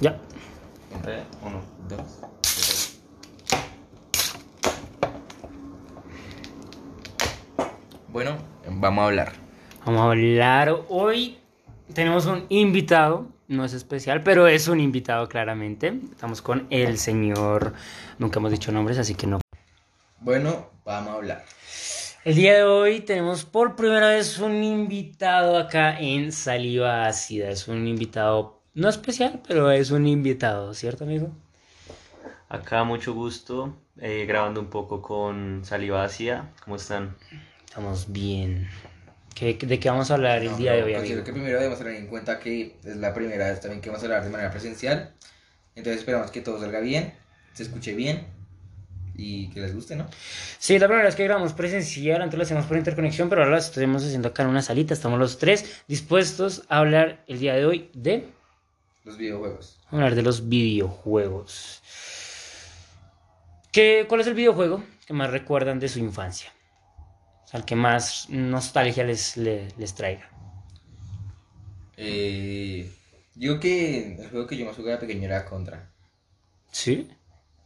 Ya. Uno, dos, tres. Bueno, vamos a hablar. Vamos a hablar hoy. Tenemos un invitado, no es especial, pero es un invitado claramente. Estamos con el señor, nunca hemos dicho nombres, así que no. Bueno, vamos a hablar. El día de hoy tenemos por primera vez un invitado acá en Saliva Ácida. Es un invitado no especial, pero es un invitado, ¿cierto amigo? Acá mucho gusto, eh, grabando un poco con Saliva Ácida. ¿Cómo están? Estamos bien. ¿Qué- ¿De qué vamos a hablar el No, día de hoy, Considero amigo? que primero debemos tener en cuenta que es la primera vez también que vamos a hablar de manera presencial. Entonces esperamos que todo salga bien, se escuche bien y que les guste, ¿no? Sí, la primera vez que grabamos presencial, antes lo hacíamos por interconexión, pero ahora lo estamos haciendo acá en una salita. Estamos los tres dispuestos a hablar el día de hoy de Los videojuegos. hablar de los videojuegos. ¿Qué, ¿Cuál es el videojuego que más recuerdan de su infancia? O sea, el que más nostalgia les, le- les traiga. Eh, digo que el juego que yo más jugaba de pequeño era Contra. ¿Sí?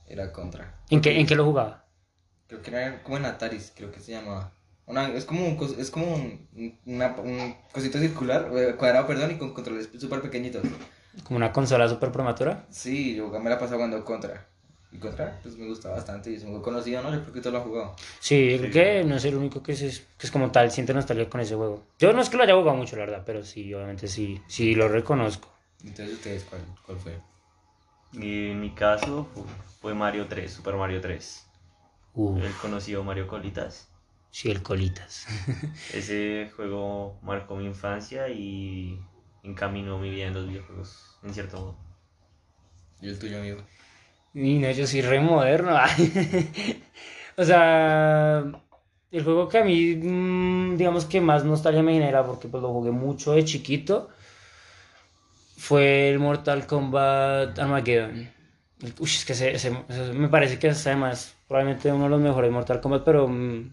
Era Contra. ¿En qué, ¿En qué lo jugaba? Creo que era como en Ataris, creo que se llamaba. Una, es como un, es como un, un- una- un cosito circular, eh, cuadrado, perdón, y con controles súper pequeñitos. ¿Como una consola super prematura? Sí, yo me la pasaba jugando Contra. Y Contra, pues me gusta bastante y es un juego conocido, ¿no? Yo creo que todo lo han jugado. Sí, creo que no es el único que es, que es como tal, siente nostalgia con ese juego. Yo no es que lo haya jugado mucho, la verdad, pero sí, obviamente sí, sí lo reconozco. Entonces, ¿ustedes cuál, cuál fue? Y en mi caso fu- fue Mario 3, Super Mario 3. Uh, El conocido Mario Colitas. sí, el Colitas. Ese juego marcó mi infancia y encaminó mi vida en los videojuegos, en cierto modo. ¿Y el tuyo, amigo? Y no, yo soy re moderno. o sea, el juego que a mí, mm, digamos que más nostalgia me genera, porque pues lo jugué mucho de chiquito, fue el Mortal Kombat Armageddon. Uy, es que ese, ese- ese me parece que es además probablemente uno de los mejores Mortal Kombat, pero mm,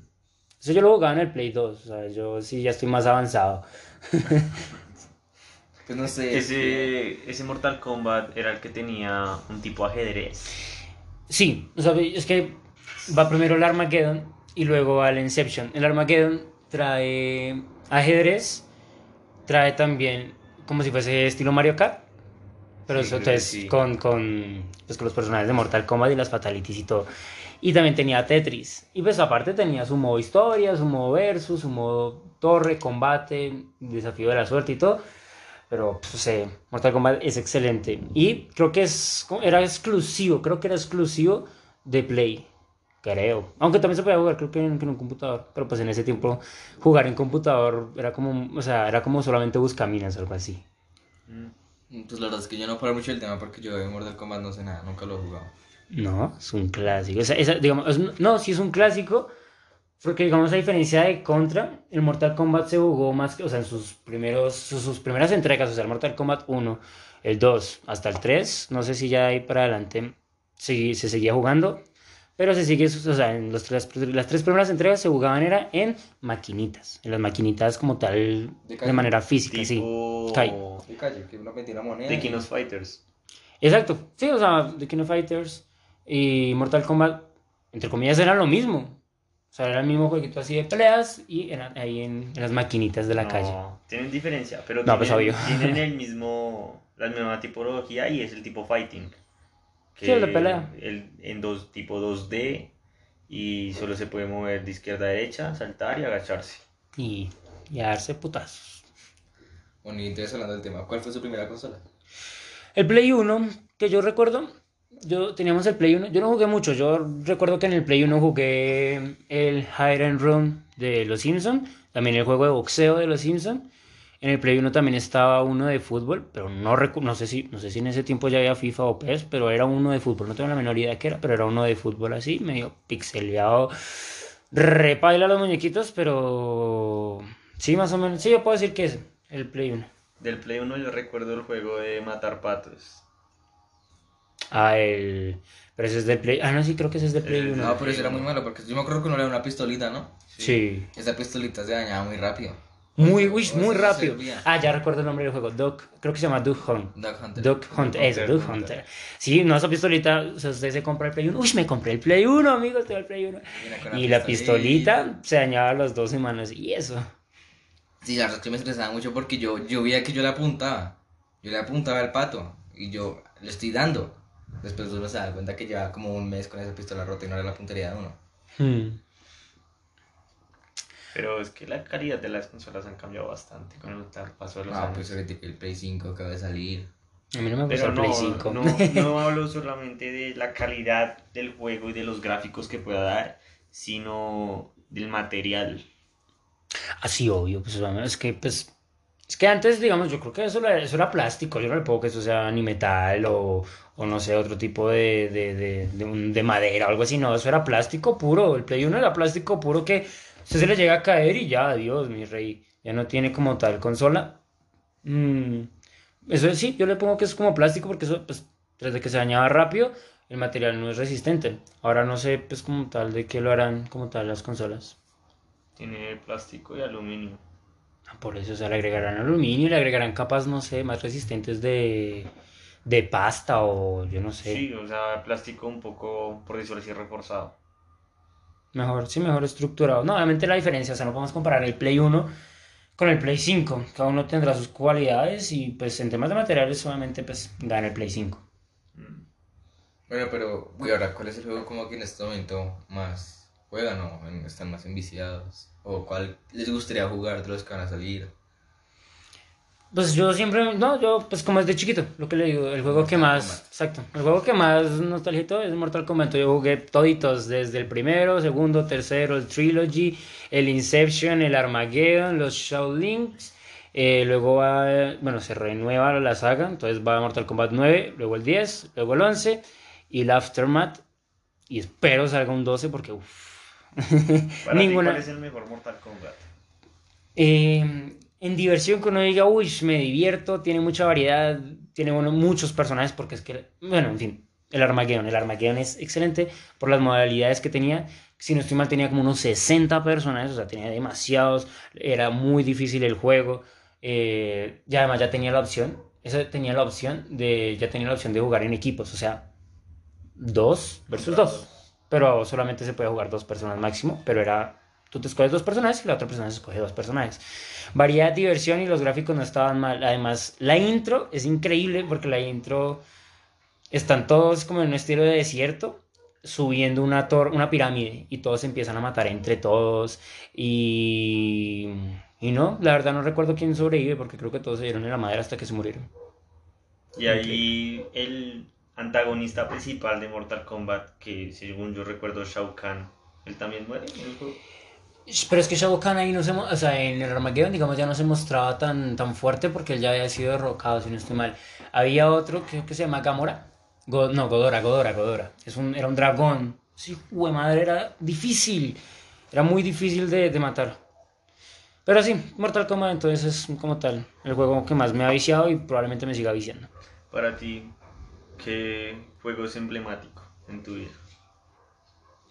eso yo lo jugaba en el Play 2, o sea, yo sí ya estoy más avanzado. Pues no sé. Ese, ese Mortal Kombat era el que tenía un tipo ajedrez. Sí, o sea, es que va primero el Armageddon y luego va el Inception. El Armageddon trae ajedrez, trae también como si fuese estilo Mario Kart, pero Sí, eso entonces sí. con, con, pues, con los personajes de Mortal Kombat y las fatalities y todo. Y también tenía Tetris. Y pues aparte tenía su modo historia, su modo versus, su modo torre, combate, desafío de la suerte y todo. Pero, pues, eh, Mortal Kombat es excelente. Y creo que es, era exclusivo, creo que era exclusivo de Play. Creo. Aunque también se podía jugar, creo que en, un computador. Pero pues en ese tiempo jugar en computador era como, o sea, era como solamente buscaminas o algo así. Mm. Pues la verdad es que yo no puedo mucho el tema porque yo de Mortal Kombat no sé nada, nunca lo he jugado. No, es un clásico. Esa- esa, digamos, es- no, sí es un clásico. Porque, digamos, a diferencia de Contra, el Mortal Kombat se jugó más que, o sea, en sus, primeros, sus, sus primeras entregas, o sea, el Mortal Kombat 1, el 2, hasta el 3, no sé si ya ahí para adelante se, se seguía jugando, pero se sigue, o sea, en los tres, las tres primeras entregas se jugaban era en maquinitas, en las maquinitas como tal, De de, manera física, sí. De calle, que uno metía una moneda. de y- King of Fighters. Exacto, sí, o sea, The King of Fighters y Mortal Kombat, entre comillas, eran lo mismo. O sea, era el mismo jueguito así de peleas y eran ahí en, en las maquinitas de la No, calle. Tienen diferencia, pero No, pues, tienen, el mismo, la misma tipología y es el tipo fighting. Sí, el de pelea. el- en dos, tipo 2D y solo se puede mover de izquierda a derecha, saltar y agacharse. Y, y a darse putazos. Bueno, y entonces hablando del tema, ¿cuál fue su primera consola? El Play 1, que yo recuerdo, yo teníamos el Play 1, yo no jugué mucho, yo recuerdo que en el Play 1 jugué el Hide and Run de Los Simpson, también el juego de boxeo de Los Simpson. En el Play 1 también estaba uno de fútbol, pero no, no, sé si, no sé si en ese tiempo ya había FIFA o PES, pero era uno de fútbol, no tengo la menor idea qué era, pero era uno de fútbol así, medio pixeleado, repaila los muñequitos, pero sí, más o menos, sí, yo puedo decir que es el Play 1. Del Play 1 yo recuerdo el juego de matar patos. Ah, el... Pero ese es del Play... Ah, no, sí, creo que ese es del Play Eh, 1. No, pero eso era muy malo porque yo me acuerdo que uno le daba una pistolita, ¿no? Sí. Esa pistolita se dañaba muy rápido. Muy, uy, muy rápido. Ah, ya recuerdo el nombre del juego. Duck, creo que se llama Duck Hunt. Duck Hunter. Duck Hunt, eso, Duck Hunter. Hunter. Sí, no, esa pistolita, o sea, usted se compra el Play 1. Uy, me compré el Play 1, amigos, tengo el Play 1. Viene con Y la pistolita se dañaba a las dos semanas. Y eso. Sí, la verdad es que me estresaba mucho porque yo, yo veía que yo le apuntaba. Yo le apuntaba al pato. Y yo le estoy dando. Después uno se da cuenta que lleva como un mes con esa pistola rota y no era la puntería de uno. Hmm. Pero es que la calidad de las consolas han cambiado bastante con el paso de los Ah, años. pues ahorita el Play 5 acaba de salir. A mí no me gusta Pero el Play no, 5. no, no hablo solamente de la calidad del juego y de los gráficos que pueda dar, sino del material. Así, obvio, pues es que, pues, es que antes, digamos, yo creo que eso, era- eso era plástico, yo no le puedo que eso sea ni metal o, o no sé, otro tipo de, de, de, de, madera o algo así, no, eso era plástico puro, el Play 1 era plástico puro que se le llega a caer y ya, adiós, mi rey, ya no tiene como tal consola. Mm, eso sí, yo le pongo que es como plástico porque eso, pues, tras de que se dañaba rápido, el material no es resistente. Ahora no sé, pues, como tal, de qué lo harán como tal las consolas. Tiene plástico y aluminio. Ah, Por eso, o sea, le agregarán aluminio, le agregarán capas, no sé, más resistentes de, de pasta o yo no sé. Sí, o sea, plástico un poco, por decirlo así, reforzado. Mejor, sí, mejor estructurado. No, obviamente la diferencia, o sea, no podemos comparar el Play 1 con el Play 5. Cada uno tendrá sus cualidades y pues en temas de materiales solamente pues gana el Play 5. Mm. Bueno, pero, uy, ahora, ¿cuál es el juego como que en este momento más juegan o están más enviciados? ¿O cuál les gustaría jugar de los que van a salir? Pues yo siempre, no, yo pues como desde chiquito, lo que le digo, el juego que más, Kombat. exacto, el juego que más nostálgico es Mortal Kombat. Yo jugué toditos, desde el primero, segundo, tercero, el Trilogy, el Inception, el Armageddon, los Shaolins. eh, luego va, bueno, se renueva la saga, entonces va Mortal Kombat 9, luego el 10, luego el 11 y el Aftermath. Y espero salga un 12 porque, uff. Para ti, Ninguna. ¿cuál es el mejor Mortal Kombat? Eh, en diversión que uno diga, uy, me divierto, tiene mucha variedad, tiene bueno, muchos personajes, porque es que, bueno, en fin, el Armageddon. El Armageddon es excelente por las modalidades que tenía. Si no estoy mal, tenía como unos 60 personajes, o sea, tenía demasiados, era muy difícil el juego. eh, y además ya tenía la opción, eso tenía la opción de, ya tenía la opción de jugar en equipos, o sea, dos versus dos. Pero solamente se puede jugar dos personas máximo, pero era tú te escoges dos personajes y la otra persona se escoge dos personajes. Variedad, diversión y los gráficos no estaban mal. Además, la intro es increíble porque la intro están todos como en un estilo de desierto subiendo una tor una pirámide y todos se empiezan a matar entre todos y y no, la verdad no recuerdo quién sobrevive porque creo que todos se dieron en la madera hasta que se murieron. Y ahí el antagonista principal de Mortal Kombat, que según yo recuerdo Shao Kahn, él también muere en el juego. Pero es que Shao Kahn ahí no se, o sea, en el Armageddon, digamos, ya no se mostraba tan, tan fuerte porque él ya había sido derrocado, si no estoy mal. Había otro que, que se llama Gamora. No, Godora, Godora, Godora. Es un, era un dragón. Sí, jue madre, era difícil. Era muy difícil de, de matar. Pero sí, Mortal Kombat entonces es como tal el juego que más me ha viciado y probablemente me siga viciando. Para ti, ¿qué juego es emblemático en tu vida?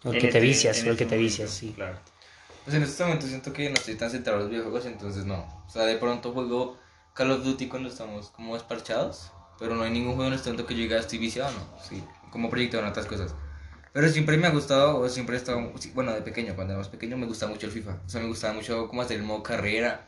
El En que te este- vicias, o el que este te momento, vicias, sí. Claro. Pues en este momento siento que no estoy tan centrado en los videojuegos, entonces no. O sea, de pronto juego Call of Duty cuando estamos como esparchados, pero no hay ningún juego en este momento que yo diga estoy viciado, no. Sí, como proyecto en otras cosas. Pero siempre me ha gustado, o siempre he estado, bueno, de pequeño, cuando era más pequeño me gustaba mucho el FIFA. O sea, me gustaba mucho como hacer el modo carrera.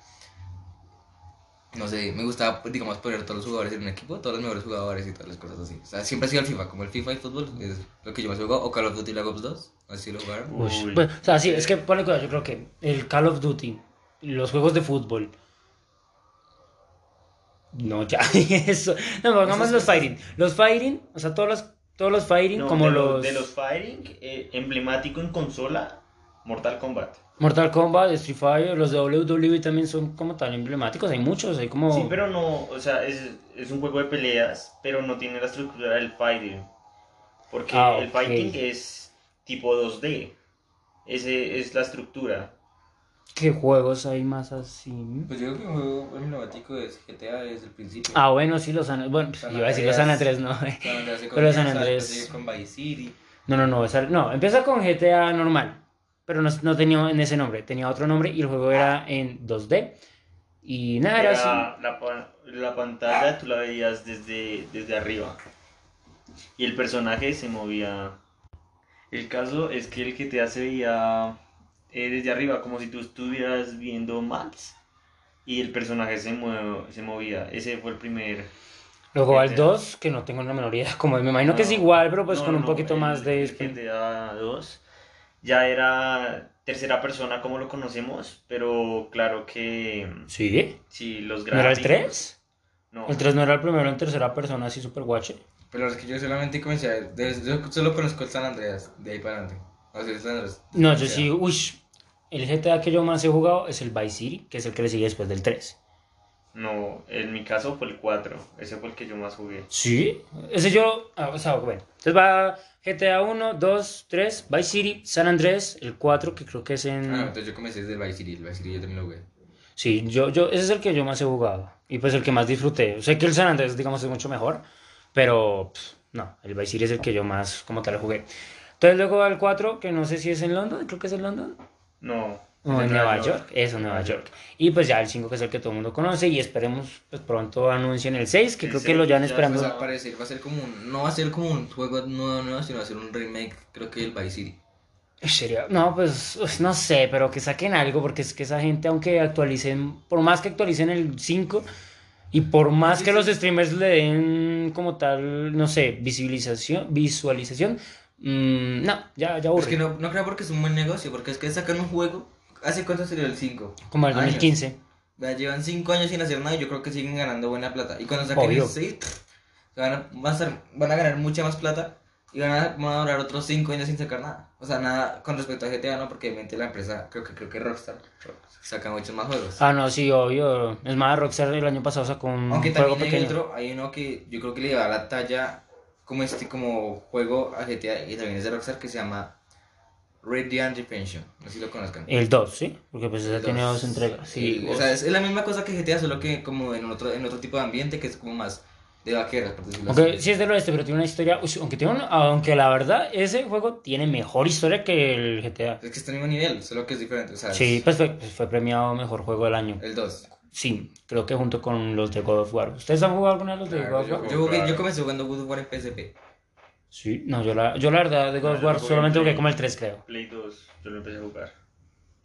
No sé, me gustaba, pues, digamos, poner todos los jugadores en un equipo, todos los mejores jugadores y todas las cosas así. O sea, siempre ha sido el FIFA, como el FIFA y fútbol, es lo que yo más jugado, o Call of Duty Black Ops 2, así lo jugaron. Uy. o sea, sí, es que ponle cuidado, yo creo que el Call of Duty, los juegos de fútbol. No, ya, eso. No, pongamos los fighting. Los fighting, o sea, todos los, todos los fighting, No, como de los, De los Fighting, eh, emblemático en consola, Mortal Kombat. Mortal Kombat, Street Fighter, los de WWE también son como tan emblemáticos. Hay muchos, hay como. Sí, pero no, o sea, es, es un juego de peleas, pero no tiene la estructura del fighting. Porque Ah, el fighting es tipo 2D. Ese es la estructura. ¿Qué juegos hay más así? Pues yo creo que un juego emblemático es GTA desde el principio. Ah, bueno, sí, los San Bueno, pues, San iba a decir los San. Andrés, no. San Pero San comienza, Andrés- con Vice City. No, no, no, esa- no, empieza con GTA normal, pero no, no tenía en ese nombre, tenía otro nombre y el juego era en 2D Y nada, era así. Era la, pa- la pantalla tú la veías desde, desde arriba. Y el personaje se movía. El caso es que el GTA se veía eh, desde arriba, como si tú estuvieras viendo maps. Y el personaje se, mue- se movía. Ese fue el primer. Luego al GTA. 2, que no tengo la menor idea, como me imagino que es No, igual, pero pues no, con un no, poquito el- más de... el GTA 2 ya era tercera persona como lo conocemos, pero claro que Sí, si los ¿no era el gráficos- 3? No, El 3 no era el primero en tercera persona, así super guache. Pero es que yo solamente comencé a... de- Yo solo conozco el San Andreas, de ahí para adelante. O sea, el San Andreas. No, yo sí, uy, el GTA que yo más he jugado es el Vice City, que es el que le sigue después del 3. No, en mi caso fue el 4, ese fue el que yo más jugué. Sí, ese yo, ah, o sea, bueno, entonces va GTA 1, 2, 3, Vice City, San Andrés, el 4, que creo que es en... Ah, entonces yo comencé desde el Vice City, el Vice City yo también lo jugué. Sí, yo, yo, ese es el que yo más he jugado. Y pues el que más disfruté. Sé que el San Andrés, digamos, es mucho mejor. Pero, pff, no, el Vice City es el que yo más, como tal, jugué. Entonces luego al 4, que no sé si es en London, creo que es en London. No, O en Nueva York. Eso, Nueva York. Y pues ya el 5, que es el que todo el mundo conoce. Y esperemos, pues pronto anuncien el 6, que El creo que 6 lo llevan ya esperando. Al parecer va a ser como un... No va a ser como un juego nuevo, nuevo, sino va a ser un remake, creo que del Vice City. Sería, no, pues no sé, pero que saquen algo, porque es que esa gente, aunque actualicen, por más que actualicen el 5 y por más Sí, que sí. los streamers le den como tal, no sé, visibilización, visualización, mm, no, ya, ya aburre. Es que no, no creo porque es un buen negocio, porque es que sacan un juego... ¿Hace cuánto salió el 5? Como el 2015. Vea, llevan 5 años sin hacer nada y yo creo que siguen ganando buena plata. Y cuando saquen el 6, van a, van, a estar- van a ganar mucha más plata y van a, van a durar otros 5 años sin sacar nada. O sea, nada con respecto a GTA, ¿no? Porque obviamente la empresa, creo que, creo que Rockstar, saca muchos más juegos. Ah, no, sí, obvio. Es más, Rockstar el año pasado sacó un Aunque juego también hay otro, hay uno que yo creo que le da la talla como este como juego a GTA y también es de Rockstar que se llama Radiant Redemption. No sé si lo conozcan. El 2, ¿sí? Porque pues ese tiene dos entregas. Sí, o sea, es, es la misma cosa que GTA, solo que como en otro, en otro tipo de ambiente que es como más de vaqueras, por decirlo Aunque así. sí es del oeste, pero tiene una historia. uy, aunque, tiene una- aunque la verdad, ese juego tiene mejor historia que el GTA. Es que está al mismo nivel, solo que es diferente. O sea, Sí, es pues fue, pues fue premiado mejor juego del año. el 2. Sí, creo que junto con los de God of War. ¿Ustedes han jugado alguna de los de Claro, God of War? yo, yo comencé jugando God of War en PSP. Sí, no, yo la, yo la verdad de God No, of War lo solamente en jugué como el 3, creo. Play 2, yo lo empecé a jugar.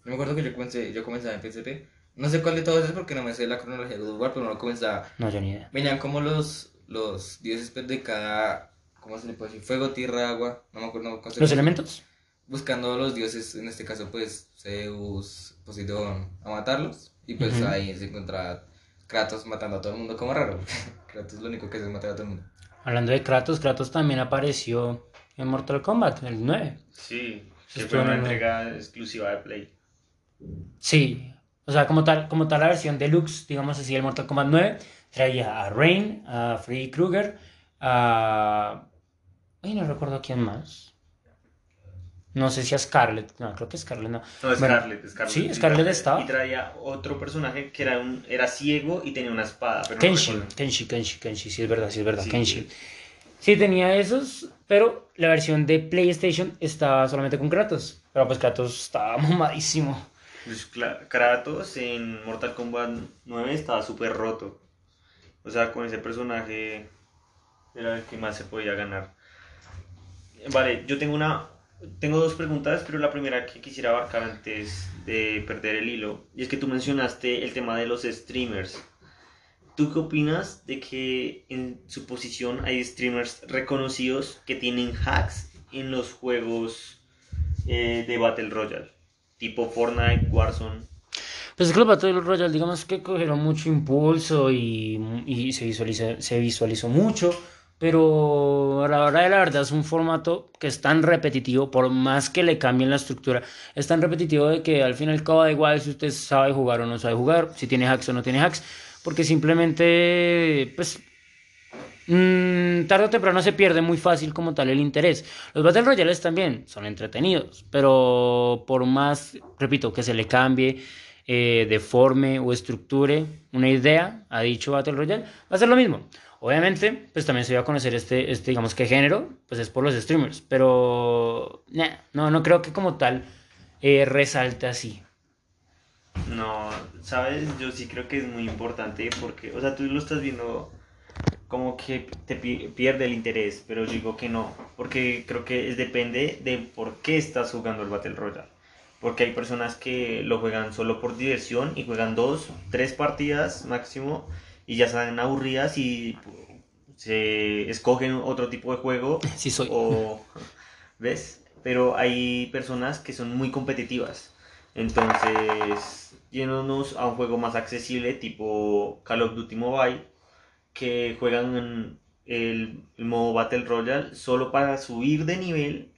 Yo me acuerdo que yo comencé, yo comenzaba en PSP. No sé cuál de todos es porque no me sé la cronología de God of War, pero no comenzaba. No, yo ni idea. Venían como los, los dioses pues, de cada. ¿Cómo se le puede decir? Fuego, tierra, agua. No me acuerdo. ¿Los elementos? Buscando los dioses, en este caso, pues Zeus, Poseidón, a matarlos. Y pues Ujú. ahí se encuentra Kratos matando a todo el mundo como raro. Kratos lo único que hace es matar a todo el mundo. Hablando de Kratos, Kratos también apareció en Mortal Kombat, el 9. Sí, que Estuvo fue una en el- entrega exclusiva de Play. Sí, o sea, como tal, como tal la versión deluxe, digamos así, el Mortal Kombat 9, traía a Rain, a Freddy Krueger, a... Ay, no recuerdo quién más. No sé si a Scarlett, no, creo que Scarlett no. No, Bueno, Scarlett, Scarlett. sí, Scarlett estaba. Y traía otro personaje que era, un, era ciego y tenía una espada. Pero no Kenshi, recuerdo. Kenshi, Kenshi, Kenshi, sí es verdad, sí es verdad, Sí, Kenshi. sí. Sí tenía esos, pero la versión de PlayStation estaba solamente con Kratos. Pero pues Kratos estaba mamadísimo. Pues, Kratos en Mortal Kombat 9 estaba súper roto. O sea, con ese personaje era el que más se podía ganar. Vale, yo tengo una. Tengo dos preguntas, pero la primera que quisiera abarcar antes de perder el hilo. Y es que tú mencionaste el tema de los streamers. ¿Tú qué opinas de que en su posición hay streamers reconocidos que tienen hacks en los juegos eh, de Battle Royale? Tipo Fortnite, Warzone. Pues es que los Battle Royale, digamos que cogieron mucho impulso y, y se, visualiza, se visualizó mucho, pero a la hora de la verdad es un formato que es tan repetitivo, por más que le cambien la estructura, es tan repetitivo de que al fin y al da igual si usted sabe jugar o no sabe jugar, si tiene hacks o no tiene hacks, porque simplemente, pues, mm, tarde o temprano se pierde muy fácil como tal el interés. Los Battle Royales también son entretenidos, pero por más, repito, que se le cambie, eh, deforme o estructure una idea a dicho Battle Royale, va a ser lo mismo. Obviamente, pues también se va a conocer este, este, digamos que género, pues es por los streamers, pero no, no creo que como tal eh, resalte así. No, sabes, yo sí creo que es muy importante porque, o sea, tú lo estás viendo como que te pi- pierde el interés, pero digo que no, porque creo que es, depende de por qué estás jugando el Battle Royale. Porque hay personas que lo juegan solo por diversión y juegan dos, tres partidas máximo y ya están aburridas y se escogen otro tipo de juego Sí soy. o ves pero hay personas que son muy competitivas entonces yéndonos a un juego más accesible tipo Call of Duty Mobile que juegan en el, el modo Battle Royale solo para subir de nivel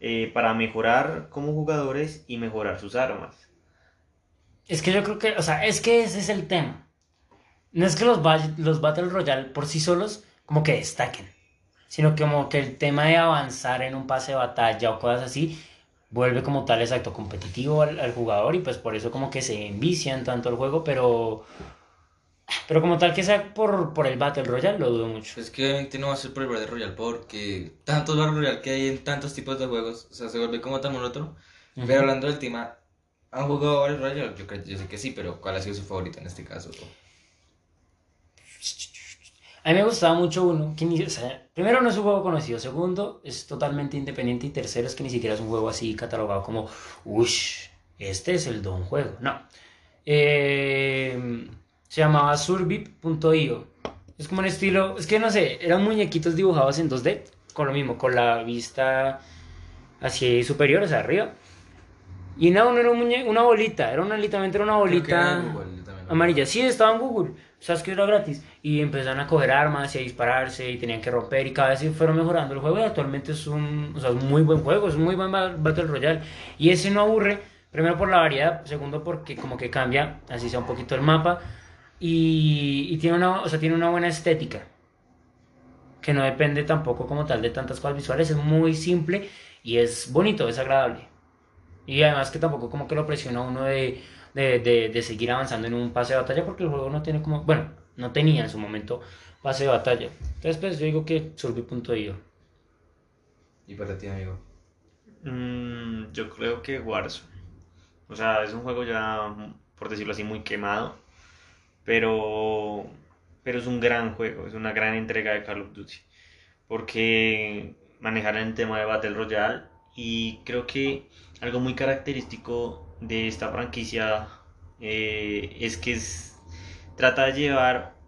eh, para mejorar como jugadores y mejorar sus armas Es que yo creo que, o sea, es que ese es el tema. No es que los, los Battle Royale por sí solos como que destaquen, sino que como que el tema de avanzar en un pase de batalla o cosas así vuelve como tal exacto competitivo al, al jugador y pues por eso como que se envician tanto el juego, pero pero como tal que sea por, por el Battle Royale lo dudo mucho. Pues que obviamente no va a ser por el Battle Royale porque tantos Battle Royale que hay en tantos tipos de juegos, o sea, se vuelve como tan monótono. Ujú. Pero hablando del tema, ¿han jugado Battle Royale? Yo, creo, yo sé que sí, pero ¿cuál ha sido su favorito en este caso? A mí me gustaba mucho uno, que ni, o sea, primero no es un juego conocido, segundo es totalmente independiente y tercero es que ni siquiera es un juego así catalogado como, ush, este es el don juego. No. Eh, se llamaba Survip.io. Es como un estilo, es que no sé, eran muñequitos dibujados en 2D, con lo mismo, con la vista hacia superior, o sea, arriba. Y no, no era un muñe- una bolita, era una, literalmente era una era bolita Google, amarilla. Sí, estaba en Google. Sabes que era gratis. Y empezaron a coger armas y a dispararse y tenían que romper. Y cada vez fueron mejorando el juego. Y actualmente es un, o sea, un muy buen juego, es un muy buen ba- Battle Royale. Y ese no aburre. Primero por la variedad. Segundo porque como que cambia, así sea un poquito el mapa. Y, y tiene, una, o sea, tiene una buena estética. Que no depende tampoco como tal de tantas cosas visuales. Es muy simple y es bonito, es agradable. Y además que tampoco como que lo presiona uno de, de, de, de seguir avanzando en un pase de batalla porque el juego no tiene como, bueno, no tenía en su momento pase de batalla. Entonces pues yo digo que survey.io. ¿Y para ti, amigo? Mm, yo creo que Warzone. O sea, es un juego ya, por decirlo así, muy quemado. Pero, pero es un gran juego, es una gran entrega de Call of Duty. Porque manejar el tema de Battle Royale y creo que algo muy característico de esta franquicia eh, es que es- trata de llevar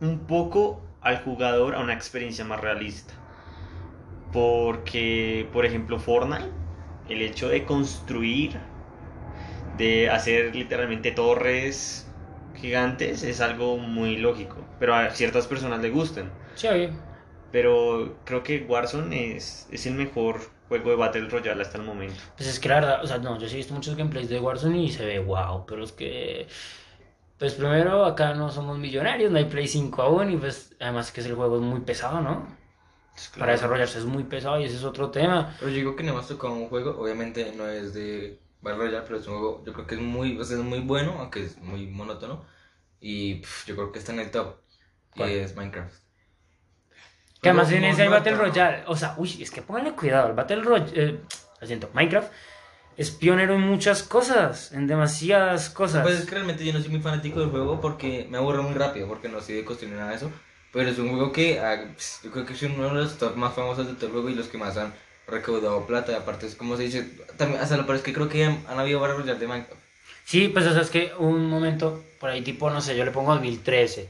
un poco al jugador a una experiencia más realista. Porque, por ejemplo, Fortnite, el hecho de construir, de hacer literalmente torres gigantes, es algo muy lógico. Pero a ciertas personas le gustan. Sí. Pero creo que Warzone es, es el mejor juego de Battle Royale hasta el momento. Pues es que la verdad, o sea, no, yo sí he visto muchos gameplays de Warzone y se ve wow, pero es que, pues primero acá no somos millonarios, no hay Play 5 aún y pues además que el juego es muy pesado, ¿no? Para desarrollarse es muy pesado y ese es otro tema. Pero yo digo que no hemos tocado un juego, obviamente no es de Battle Royale, pero es un juego, yo creo que es muy, o sea, es muy bueno, aunque es muy monótono. Y pf, yo creo que está en el top. ¿Cuál? Y es Minecraft. Que además en ese hay. Battle Royale. O sea, uy, es que pónganle cuidado. El Battle Royale. Eh, lo siento, Minecraft es pionero en muchas cosas. En demasiadas cosas. Pues es que realmente yo no soy muy fanático del juego porque me aburre muy rápido, porque no soy de construir nada de eso. Pero es un juego que ah, pss, yo creo que es uno de los top más famosos de todo el juego y los que más han recaudado plata. Y aparte es como se dice, también, hasta lo peor es que creo que han, han habido Battle Royale de Minecraft. Sí, pues o sea, es que un momento, por ahí tipo, no sé, yo le pongo 2013.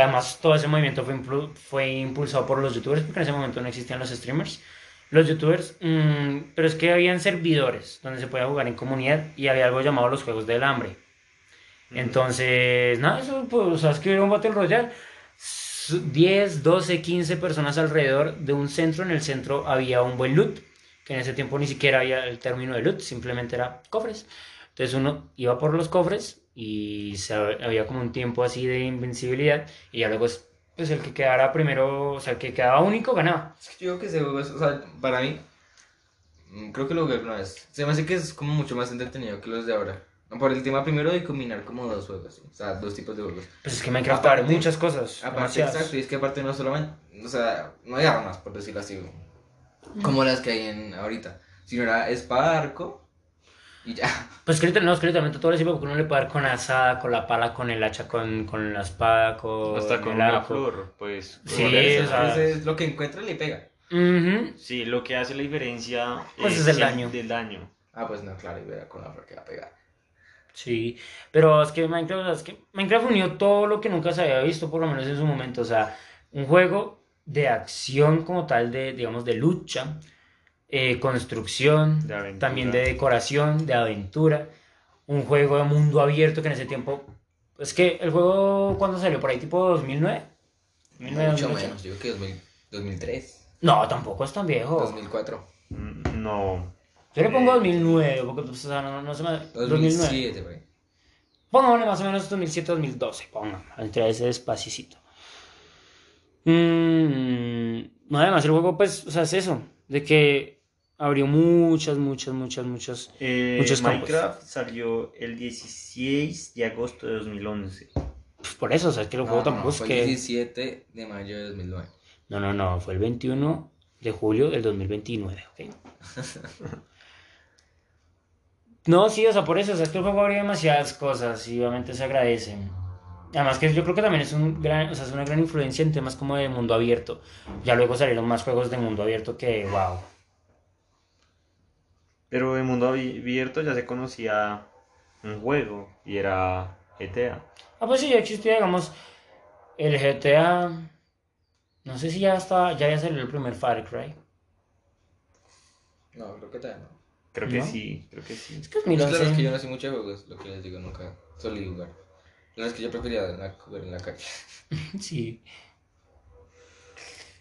Que además todo ese movimiento fue, fue impulsado por los youtubers, porque en ese momento no existían los streamers. Los youtubers, mm, pero es que habían servidores donde se podía jugar en comunidad y había algo llamado los Juegos del Hambre. Entonces, nada, eso, pues, o sea, es que era un Battle Royale. S- 10, 12, 15 personas alrededor de un centro. En el centro había un buen loot, que en ese tiempo ni siquiera había el término de loot, simplemente era cofres. Entonces uno iba por los cofres y se, había como un tiempo así de invencibilidad y ya luego es, pues el que quedara primero, o sea, el que quedaba único ganaba. Es que yo creo que ese juego es, o sea, para mí, mm, creo que lo jugué una vez. Se me hace que es como mucho más entretenido que los de ahora. Por el tema primero de combinar como dos juegos, ¿sí? o sea, dos tipos de juegos. Pues es que Minecraft Aparte- abre muchas cosas. Aparte, exacto, y es que aparte no solamente, o sea, no hay armas, por decirlo así, como las que hay en ahorita, sino era espada, arco, Y ya. Pues que literal- no, es que literalmente todo le sirve porque uno le puede dar con la asada, con la pala, con el hacha, con, con la espada, con Hasta con el una arco. flor, pues. Sí, o sea- lo que encuentra le pega. Sí, lo que hace la diferencia Pues es el daño. del daño. Ah, pues no, claro, y vea con la flor que va a pegar. Sí, pero es que Minecraft, o sea, es que Minecraft unió todo lo que nunca se había visto, por lo menos en su momento. O sea, un juego de acción como tal, de, digamos, de lucha, eh, construcción, De también de decoración, de aventura. Un juego de mundo abierto que en ese tiempo. Es que el juego, ¿cuándo salió? Por ahí, tipo 2009. 2009, Mucho 2008. menos, yo creo que 2000, 2003, No, tampoco es tan viejo. 2004, Mm, No. Yo le pongo Eh, 2009, porque pues, o sea, no, no se me. 2009. 2007, por ahí. Póngale más o menos 2007-2012, ponga, entre ese espacito. Mm, no, además el juego, pues, o sea, es eso, de que abrió muchas, muchas, muchas, muchas. Eh, Muchos campos. Minecraft salió el 16 de agosto de 2011. Pues por eso, o sea, es que el No, juego no, tampoco es fue que. el 17 de mayo de 2009. No, no, no, fue el 21 de julio del 2029, ¿ok? No, sí, o sea, por eso, o sea, es que el juego abrió demasiadas cosas y obviamente se agradecen. Además que yo creo que también es, un gran, o sea, es una gran influencia en temas como de mundo abierto. Ya luego salieron más juegos de mundo abierto que, wow. Pero en mundo abi- abierto ya se conocía un juego y era GTA. Ah, pues sí, ya existía, digamos, el GTA. No sé si ya estaba, ya había salido el primer Far Cry. No, creo que todavía no. Creo que ¿No? sí, creo que sí. Es que es Pues claro, es que 2011. yo no sé mucho de juegos, lo que les digo, nunca solí jugar. La verdad es que yo prefería la- jugar en la calle. Sí.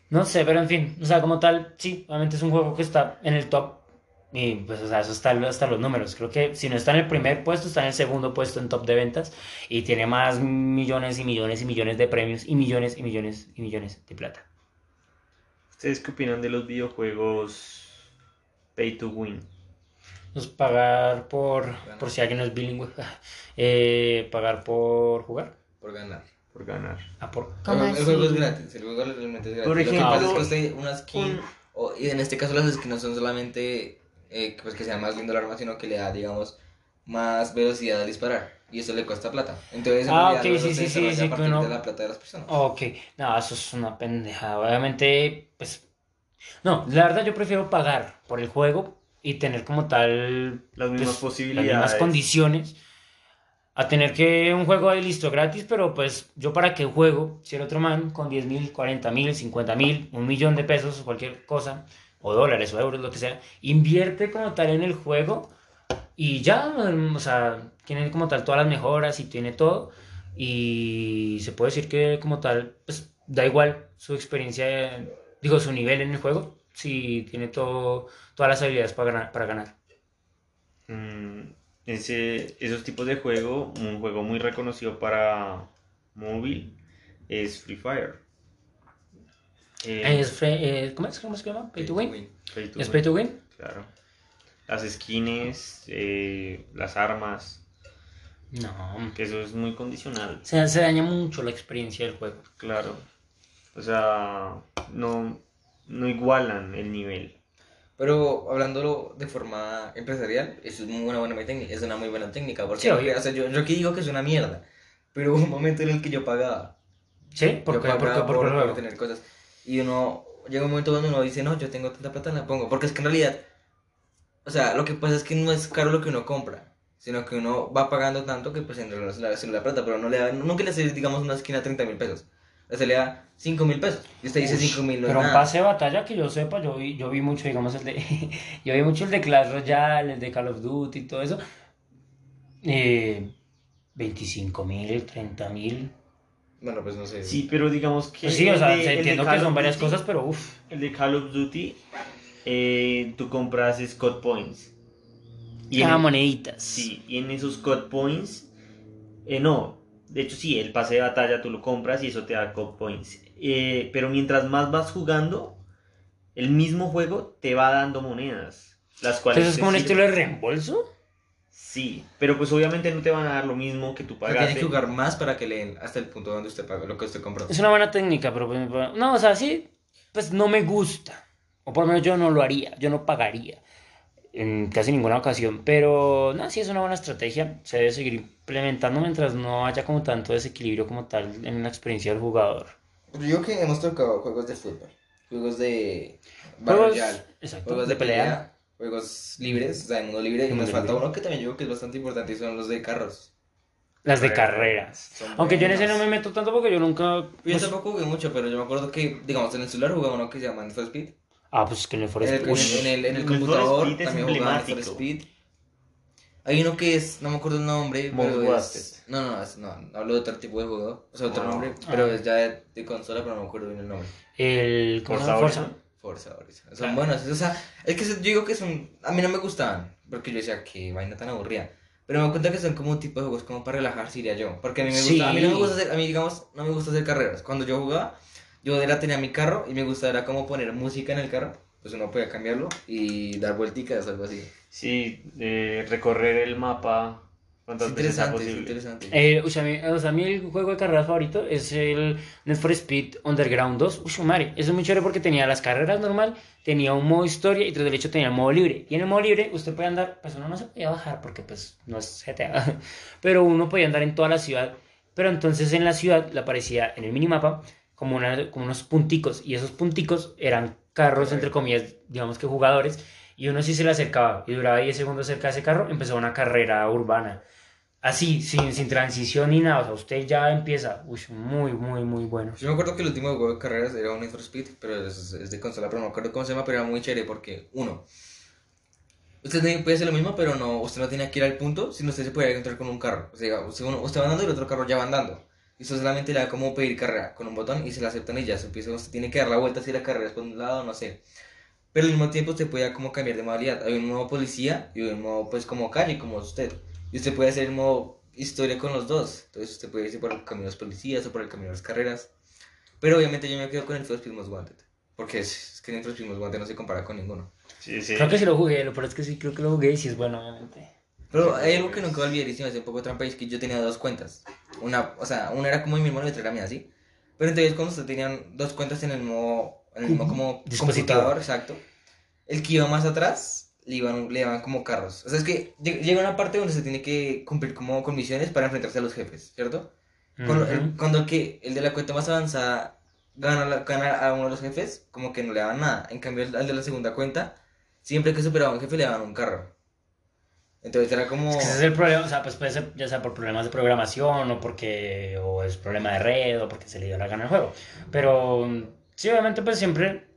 No sé, pero en fin, o sea, como tal, sí, obviamente es un juego que está en el top. Y pues, o sea, eso está hasta los números. Creo que si no está en el primer puesto, está en el segundo puesto en top de ventas. Y tiene más millones y millones y millones de premios y millones y millones y millones de plata. ¿Ustedes qué opinan de los videojuegos Pay to Win? Pues pagar por, por si alguien no es bilingüe, eh, pagar por jugar. Por ganar. Por ganar. Ah, por... El, el juego es gratis, el juego realmente es gratis. Por lo que ejemplo, pasa es que usted una skin, un- o- y en este caso las skins no son solamente eh, pues que sea más lindo el arma, sino que le da, digamos, más velocidad al disparar. Y eso le cuesta plata. Entonces, en Ah, realidad, ok, sí, se sí, sí, sí, a que partir uno- de la plata de las personas. Ok, no, eso es una pendejada. Obviamente, pues. No, la verdad yo prefiero pagar por el juego y tener como tal. Las mismas pues, posibilidades. Las mismas condiciones. A tener que un juego ahí listo gratis, pero pues yo para qué juego si el otro man con 10 mil, 40 mil, 50 mil, un millón de pesos o cualquier cosa, o dólares o euros, lo que sea, invierte como tal en el juego y ya, o sea, tiene como tal todas las mejoras y tiene todo. Y se puede decir que como tal, pues da igual su experiencia, digo, su nivel en el juego, si tiene todo, todas las habilidades para ganar. Para ganar. Mm, ese, esos tipos de juego, un juego muy reconocido para móvil es Free Fire. Eh, Es, eh, ¿cómo, es? ¿Cómo se llama? Pay to win. Pay to ¿Es win, pay to win? Claro. Las skins, eh, las armas, No. que eso es muy condicional. Se, se daña mucho la experiencia del juego. Claro. O sea, no, no igualan el nivel. Pero hablándolo de forma empresarial, eso es muy una buena técnica, es una muy buena técnica, porque Sí, o sea, yo, yo aquí digo que es una mierda, pero hubo un momento en el que yo pagaba, ¿Sí? ¿Por yo qué? ¿Por pagaba qué? ¿Por por, por tener cosas, y uno, llega un momento donde uno dice, no, yo tengo tanta plata, la pongo, porque es que en realidad, o sea, lo que pasa es que no es caro lo que uno compra, sino que uno va pagando tanto que pues en realidad se le da- da plata, pero no le da, nunca le hace, digamos, una esquina a 30 mil pesos, se le da 5 mil pesos, y usted dice Ush, 5 mil, no es Pero un pase de batalla que yo sepa, yo vi, yo vi mucho, digamos, el de. yo vi mucho el de Clash Royale, el de Call of Duty y todo eso. Eh, 25 mil, 30 mil. Bueno, pues no sé. Sí, pero digamos que. Pues sí, o sea, el de- se entiendo Call que son of varias Duty- cosas, pero uff. El de Call of Duty, eh, tú compras Scott Points. Y Ah, en, moneditas. sí, y en esos Scott Points, eh, no, de hecho sí, el pase de batalla tú lo compras y eso te da Scott Points. Eh, pero mientras más vas jugando, el mismo juego te va dando monedas. Las cuales Entonces es como un estilo de reembolso. Sí, pero pues obviamente no te van a dar lo mismo que tú O sea, pagaste. tiene que jugar más para que leen hasta el punto donde usted paga lo que usted compró. Es una buena técnica, pero pues, no, o sea, sí, pues no me gusta. O por lo menos yo no lo haría, yo no pagaría. en casi ninguna ocasión. Pero no, sí es una buena estrategia. Se debe seguir implementando mientras no haya como tanto desequilibrio como tal en la experiencia del jugador. Yo digo que hemos tocado juegos de fútbol, juegos de Juegos, exacto, juegos de de pelea. pelea, juegos libres, o sea, de mundo libre. Y nos falta libre. uno que también yo creo que es bastante importante y son los de carros. Las de Carreras. Son Aunque yo en ese no me meto tanto porque yo nunca... Yo pues- tampoco jugué mucho, pero yo me acuerdo que, digamos, en el celular jugaba uno que se llama Need for Speed. Ah, pues que en el En Forest... el, en el, en el, en el Need for computador Speed es también jugaba Need for emblemático. Speed. Hay uno que es, no me acuerdo el nombre, Most pero Wanted. es... No, no, es- no, hablo de otro tipo de juego, o sea, otro Ah. nombre, pero Ah. es ya de, de consola, pero no me acuerdo bien el nombre. El... ¿Cómo se Forza llama? Forza. Horizon. Forza Horizon. Son Claro. buenos, o sea, es que yo digo que son, a mí no me gustaban, porque yo decía, que vaina tan aburrida. Pero me doy cuenta que son como un tipo de juegos como para relajarse, diría yo. Porque a mí me Sí. gusta, a mí no me gusta hacer, a mí digamos, no me gusta hacer carreras. Cuando yo jugaba, yo era, tenía mi carro y me gustaba era como poner música en el carro. Pues uno podía cambiarlo y dar vuelticas o algo así. Sí, eh, recorrer el mapa cuantas veces sea posible. interesante. Eh, o, sea, a mí, o sea, a mí el juego de carreras favorito es el Need for Speed Underground 2. Uy, madre, eso es muy chévere porque tenía las carreras normal, tenía un modo historia y tras del hecho tenía el modo libre. Y en el modo libre usted puede andar, pues uno no se podía bajar porque pues no es GTA, pero uno podía andar en toda la ciudad. Pero entonces en la ciudad le aparecía en el minimapa como, una, como unos punticos y esos punticos eran carros, entre comillas, digamos que jugadores. Y uno sí se le acercaba y duraba 10 segundos cerca de ese carro, empezaba una carrera urbana. Así, sin, sin transición ni nada. O sea, usted ya empieza. Uy, muy, muy, muy bueno. Yo me acuerdo que el último juego de carreras era un Need for Speed, pero es, es de consola, pero no me acuerdo cómo se llama, pero era muy chévere porque, uno, usted puede hacer lo mismo, pero no, usted no tiene que ir al punto, sino usted se puede encontrar con un carro. O sea, usted, usted va andando y el otro carro ya va andando. Y usted solamente le da como pedir carrera con un botón y se la aceptan y ya se empieza. Usted tiene que dar la vuelta si la carrera es por un lado, no sé. Pero al mismo tiempo usted puede como cambiar de modalidad. Hay un modo policía y un modo pues como calle, como usted. Y usted puede hacer el modo historia con los dos. Entonces usted puede irse por el camino de los policías o por el camino de las carreras. Pero obviamente yo me quedo con el First Speed Most Wanted. Porque es, es que el First Speed Most Wanted no se compara con ninguno. Sí, sí. Creo que sí lo jugué. Lo peor es que sí, creo que lo jugué y sí es bueno, obviamente. Pero hay algo que nunca olvidaré y se me hace un poco trampa y es que yo tenía dos cuentas. Una, o sea, una era como mi hermano y otra era mía, ¿sí? Pero entonces cuando usted tenían dos cuentas en el mismo, en el mismo como Dispositivo. computador, exacto. El que iba más atrás le iban, le iban como carros. O sea, es que lleg- llega una parte donde se tiene que cumplir como con misiones para enfrentarse a los jefes, ¿cierto? Cuando, el, Ujú. cuando el que, el de la cuenta más avanzada gana, gana a uno de los jefes, como que no le daban nada. En cambio, el, al de la segunda cuenta, siempre que superaba a un jefe le daban un carro. Entonces era como... Es que ese es el problema, o sea, pues puede ser ya sea por problemas de programación o porque o es problema de red o porque se le dio la gana al juego. Pero sí, obviamente pues siempre,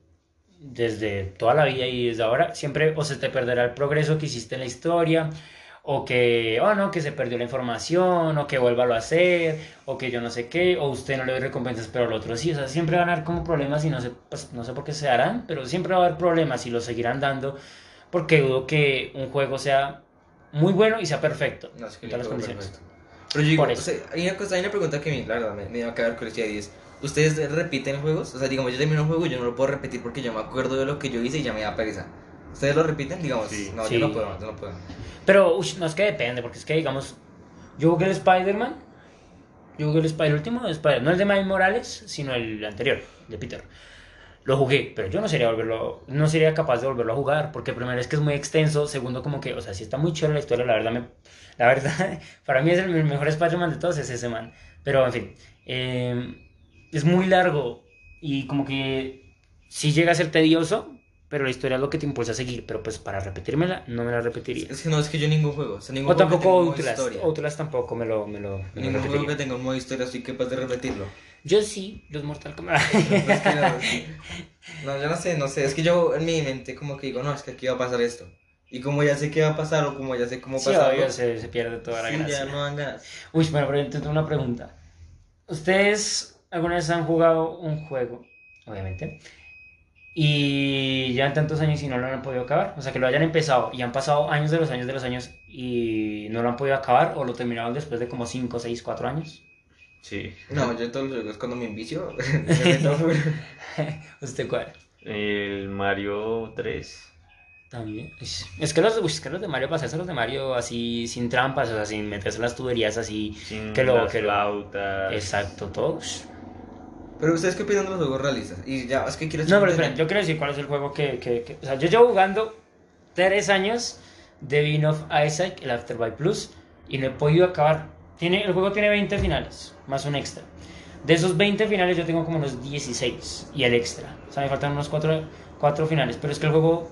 desde toda la vida y desde ahora, siempre o se te perderá el progreso que hiciste en la historia o que, oh no, que se perdió la información o que vuélvalo a hacer o que yo no sé qué o usted no le doy recompensas pero el otro sí. O sea, siempre van a haber como problemas y no sé, pues, no sé por qué se darán, pero siempre va a haber problemas y los seguirán dando porque dudo que un juego sea muy bueno y sea perfecto. No, es que en todas las condiciones. perfecto. Pero yo digo, o sea, hay una cosa, hay una pregunta que me, la verdad, me, me va a quedar curiosidad y es, ¿ustedes repiten juegos? O sea, digamos, yo termino un juego y yo no lo puedo repetir porque yo me acuerdo de lo que yo hice y ya me da pereza. ¿Ustedes lo repiten? Digamos, Sí. no, Sí. yo no puedo, yo no puedo. Pero ush, no es que depende, porque es que digamos, yo jugué el Spider-Man, yo jugué el Spider último, el Spider, no el de Miles Morales, sino el anterior, de Peter. Lo jugué, pero yo no sería volverlo, no sería capaz de volverlo a jugar, porque primero es que es muy extenso, segundo como que, o sea, sí está muy chévere la historia, la verdad, me, la verdad, para mí es el mejor Spider-Man de todos, es ese man. Pero en fin, eh, es muy largo y como que sí llega a ser tedioso, pero la historia es lo que te impulsa a seguir, pero pues para repetírmela no me la repetiría. Es que no, es que yo ningún juego, o sea, ningún O juego tampoco Outlast. historia. Outlast tampoco me lo, me lo, me lo Ningún juego que tenga un modo historia soy capaz de repetirlo. Yo sí, los Mortal Kombat. Es que no, no, yo no sé, no sé, es que yo en mi mente como que digo, no, es que aquí va a pasar esto. Y como ya sé qué va a pasar o como ya sé cómo sí, pasarlo, obvio, se, se pierde toda la sí, gracia. ya no dan ganas. Uy, bueno, pero yo tengo una pregunta. ¿Ustedes alguna vez han jugado un juego, obviamente, y llevan tantos años y no lo han podido acabar? O sea, que lo hayan empezado y han pasado años de los años de los años y no lo han podido acabar o lo terminaron después de como 5, 6, 4 años. Sí. No, yo en todos los juegos cuando me envicio. ¿Usted cuál? El Mario 3. También. Es que los, es que los de Mario, pasarse los de Mario así sin trampas, o sea, sin meterse en las tuberías así. Sin Que lo- las que lo- flautas. Exacto, todos. Pero ustedes qué opinan de los juegos realistas? Y ya, es que quiero No, pero esperen, yo quiero decir cuál es el juego que, que, que- O sea, yo llevo jugando tres años de Bean of Isaac, el Afterlife Plus, y no he podido acabar. Tiene, el juego tiene 20 finales, más un extra. De esos 20 finales yo tengo como unos 16 y el extra. O sea, me faltan unos 4, 4 finales, pero es que el juego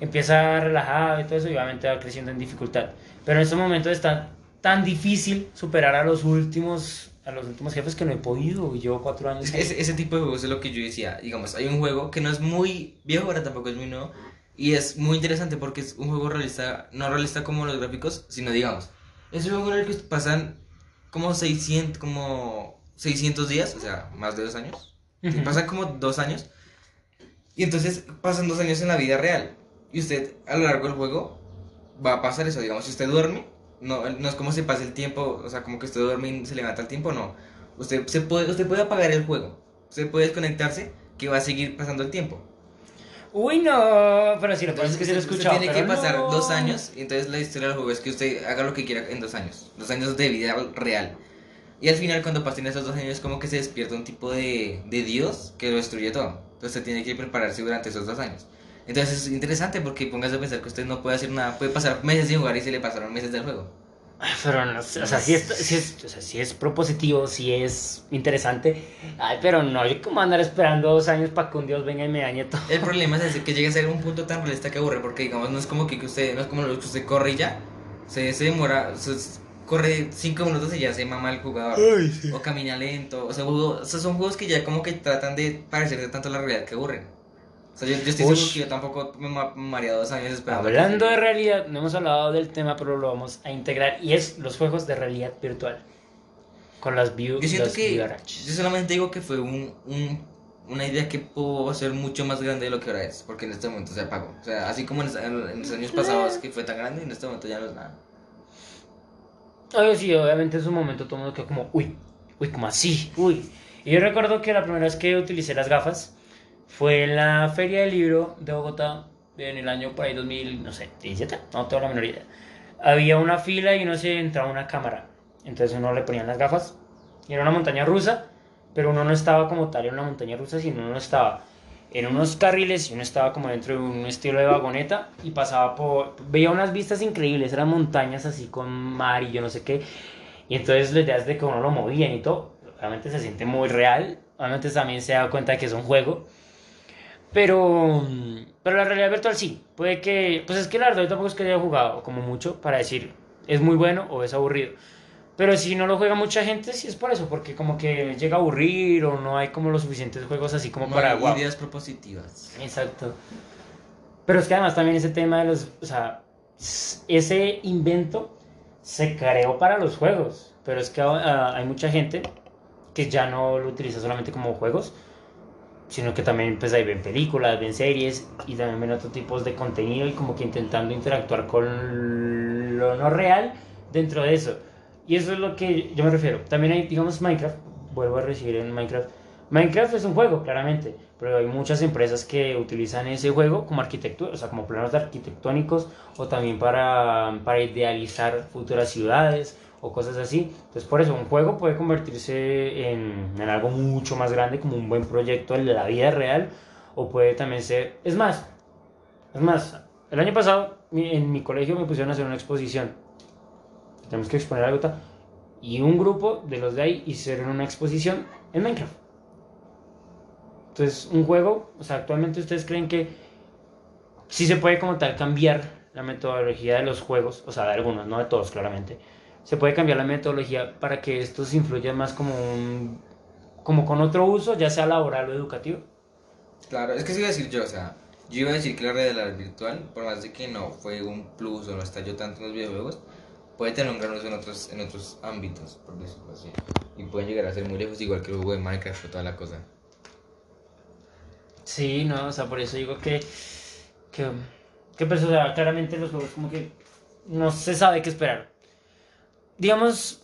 empieza relajado y todo eso y obviamente va creciendo en dificultad. Pero en estos momentos está tan difícil superar a los últimos a los últimos jefes que no he podido llevo 4 años. Ese, ese tipo de juegos es lo que yo decía. Digamos, hay un juego que no es muy viejo, ahora tampoco es muy nuevo. Y es muy interesante porque es un juego realista, no realista como los gráficos, sino digamos, es un juego en el que pasan como 600, como 600 días, o sea, más de dos años. Pasan como dos años. Y entonces pasan dos años en la vida real. Y usted a lo largo del juego va a pasar eso. Digamos, si usted duerme, no, no es como se pasa el tiempo, o sea, como que usted duerme y se levanta el tiempo, no. Usted, se puede, usted puede apagar el juego. Usted puede desconectarse que va a seguir pasando el tiempo. Uy, no, pero si lo pasa es que se lo he usted escuchado. tiene que pasar no. dos años y entonces la historia del juego es que usted haga lo que quiera en dos años. Dos años de vida real. Y al final cuando pasen esos dos años como que se despierta un tipo de, de dios que lo destruye todo. Entonces usted tiene que prepararse durante esos dos años. Entonces es interesante porque póngase a pensar que usted no puede hacer nada. Puede pasar meses sin jugar y se le pasaron meses del juego. Ay, Pero no sé, o sea, si es, si es, o sea, si es propositivo, si es interesante. Ay, pero no, yo como andar esperando dos años para que un dios venga y me dañe todo. El problema es que llegue a ser un punto tan realista que aburre, porque digamos, no es como que usted, no es como lo que usted corre y ya, se, se demora, se- corre 5 minutos y ya se mama el jugador, o camina lento, o sea, o sea, son juegos que ya como que tratan de parecerse tanto a la realidad que aburren. O sea, yo, yo estoy Ush. seguro que yo tampoco me ma- dos años esperando. Hablando que de realidad, no hemos hablado del tema, pero lo vamos a integrar. Y es los juegos de realidad virtual. Con las view Yo siento los que, yo solamente digo que fue un, un- una idea que pudo ser mucho más grande de lo que ahora es, porque en este momento se apagó. O sea, así como en, en- en los años pasados que fue tan grande, en este momento ya no es nada. Oye, sí, obviamente en su momento todo el mundo quedó como, uy, uy, como así, uy. Y yo recuerdo que la primera vez que utilicé las gafas fue en la Feria del Libro de Bogotá en el año por ahí 2000, no sé, 17, no tengo la menor idea. Había una fila y uno se entraba una cámara. Entonces uno le ponían las gafas y era una montaña rusa, pero uno no estaba como tal en una montaña rusa, sino uno estaba en unos carriles y uno estaba como dentro de un estilo de vagoneta y pasaba por... Veía unas vistas increíbles, eran montañas así con mar y yo no sé qué. Y entonces la idea es de que uno lo movían y todo. Obviamente se siente muy real. Obviamente también se da cuenta de que es un juego. Pero, pero la realidad virtual sí. Puede que... Pues es que la verdad yo tampoco es que haya jugado como mucho para decir es muy bueno o es aburrido. Pero si no lo juega mucha gente, sí es por eso, porque como que llega a aburrir o no hay como los suficientes juegos así como No para... hay ideas propositivas. Exacto. Pero es que además también ese tema de los, o sea, ese invento se creó para los juegos, pero es que ah, hay mucha gente que ya no lo utiliza solamente como juegos, sino que también pues ahí ven películas, ven series y también ven otros tipos de contenido y como que intentando interactuar con lo no real dentro de eso. Y eso es lo que yo me refiero. También hay, digamos, Minecraft, vuelvo a recibir en Minecraft. Minecraft es un juego, claramente, pero hay muchas empresas que utilizan ese juego como arquitectura, o sea, como planos arquitectónicos o también para, para idealizar futuras ciudades o cosas así. Entonces, por eso, un juego puede convertirse en, en algo mucho más grande, como un buen proyecto en la vida real, o puede también ser... Es más, es más, el año pasado en mi colegio me pusieron a hacer una exposición. Tenemos que exponer algo. Y un grupo de los de ahí hicieron una exposición en Minecraft. Entonces, un juego, o sea, actualmente ustedes creen que sí se puede como tal cambiar la metodología de los juegos, o sea, de algunos, no de todos, claramente. Se puede cambiar la metodología para que estos influyan más como un, como con otro uso, ya sea laboral o educativo. Claro, es que sí iba a decir yo, o sea, yo iba a decir que la realidad virtual, por más de que no fue un plus o no estalló tanto en los videojuegos, puede tener un gran uso en otros, en otros ámbitos, por decirlo así. Y pueden llegar a ser muy lejos, igual que el juego de Minecraft o toda la cosa. Sí, no, o sea, por eso digo que, que, que pues, o sea, claramente los juegos como que no se sabe qué esperar. Digamos,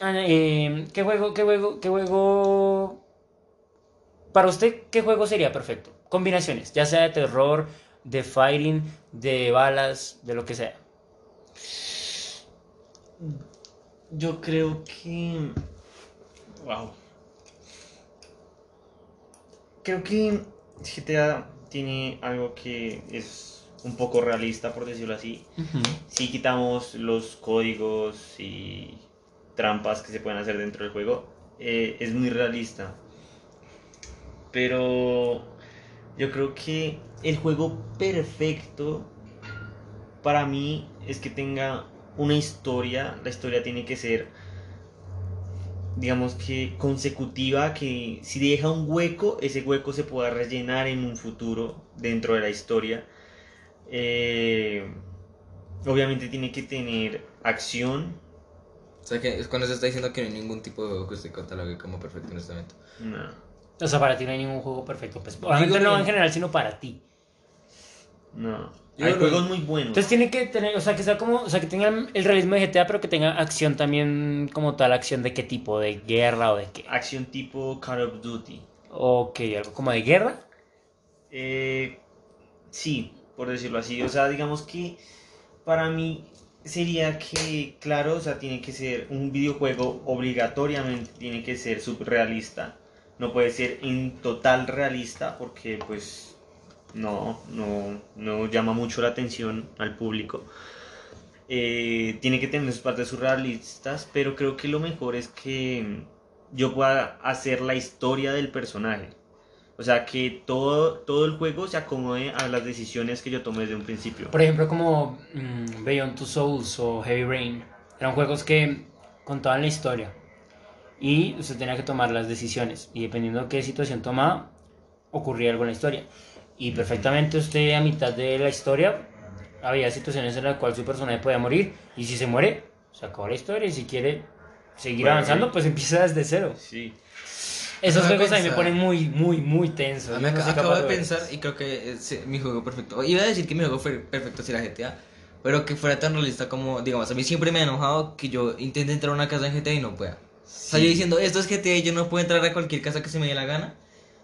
ah, eh, ¿qué juego, qué juego, qué juego, para usted, qué juego sería perfecto? Combinaciones, ya sea de terror, de fighting, de balas, de lo que sea. Yo creo que. Wow. Creo que GTA tiene algo que es un poco realista, por decirlo así. Si quitamos los códigos y trampas que se pueden hacer dentro del juego, eh, es muy realista. Pero yo creo que el juego perfecto para mí es que tenga una historia. La historia tiene que ser, digamos que consecutiva, que si deja un hueco, ese hueco se pueda rellenar en un futuro dentro de la historia. Eh, obviamente tiene que tener acción. O sea, que es cuando se está diciendo que no hay ningún tipo de juego que usted catalogue como perfecto en este momento. No, O sea, para ti no hay ningún juego perfecto. Pues, obviamente no en general, sino para ti. no. Yo Hay juegos muy buenos. Entonces tiene que tener, o sea, que sea como, o sea, que tenga el realismo de GTA, pero que tenga acción también como tal, acción de qué tipo, de guerra o de qué. Acción tipo Call of Duty. Ok, algo como de guerra. Eh, sí, por decirlo así. O sea, digamos que para mí sería que, claro, o sea, tiene que ser un videojuego obligatoriamente, tiene que ser subrealista. No puede ser en total realista porque pues no, no, no llama mucho la atención al público. Eh, tiene que tener sus partes surrealistas, pero creo que lo mejor es que yo pueda hacer la historia del personaje. O sea, que todo, todo el juego se acomode a las decisiones que yo tomé desde un principio. Por ejemplo, como mm, Beyond Two Souls o Heavy Rain. Eran juegos que contaban la historia. Y usted tenía que tomar las decisiones. Y dependiendo de qué situación tomaba, ocurría algo en la historia. Y perfectamente usted a mitad de la historia, había situaciones en las cuales su personaje podía morir. Y si se muere, se acabó la historia. Y si quiere seguir Bueno, avanzando, sí. pues empieza desde cero. Sí. Esos juegos a mí me pensar. ponen muy, muy, muy Yo no ac- acabo de pensar y creo que es eh, mi juego perfecto. Iba a decir que mi juego fue perfecto si era GTA, pero que fuera tan realista como, digamos, a mí siempre me ha enojado que yo intente entrar a una casa en GTA y no pueda. O sea, yo diciendo, esto es GTA y yo no puedo entrar a cualquier casa que se me dé la gana.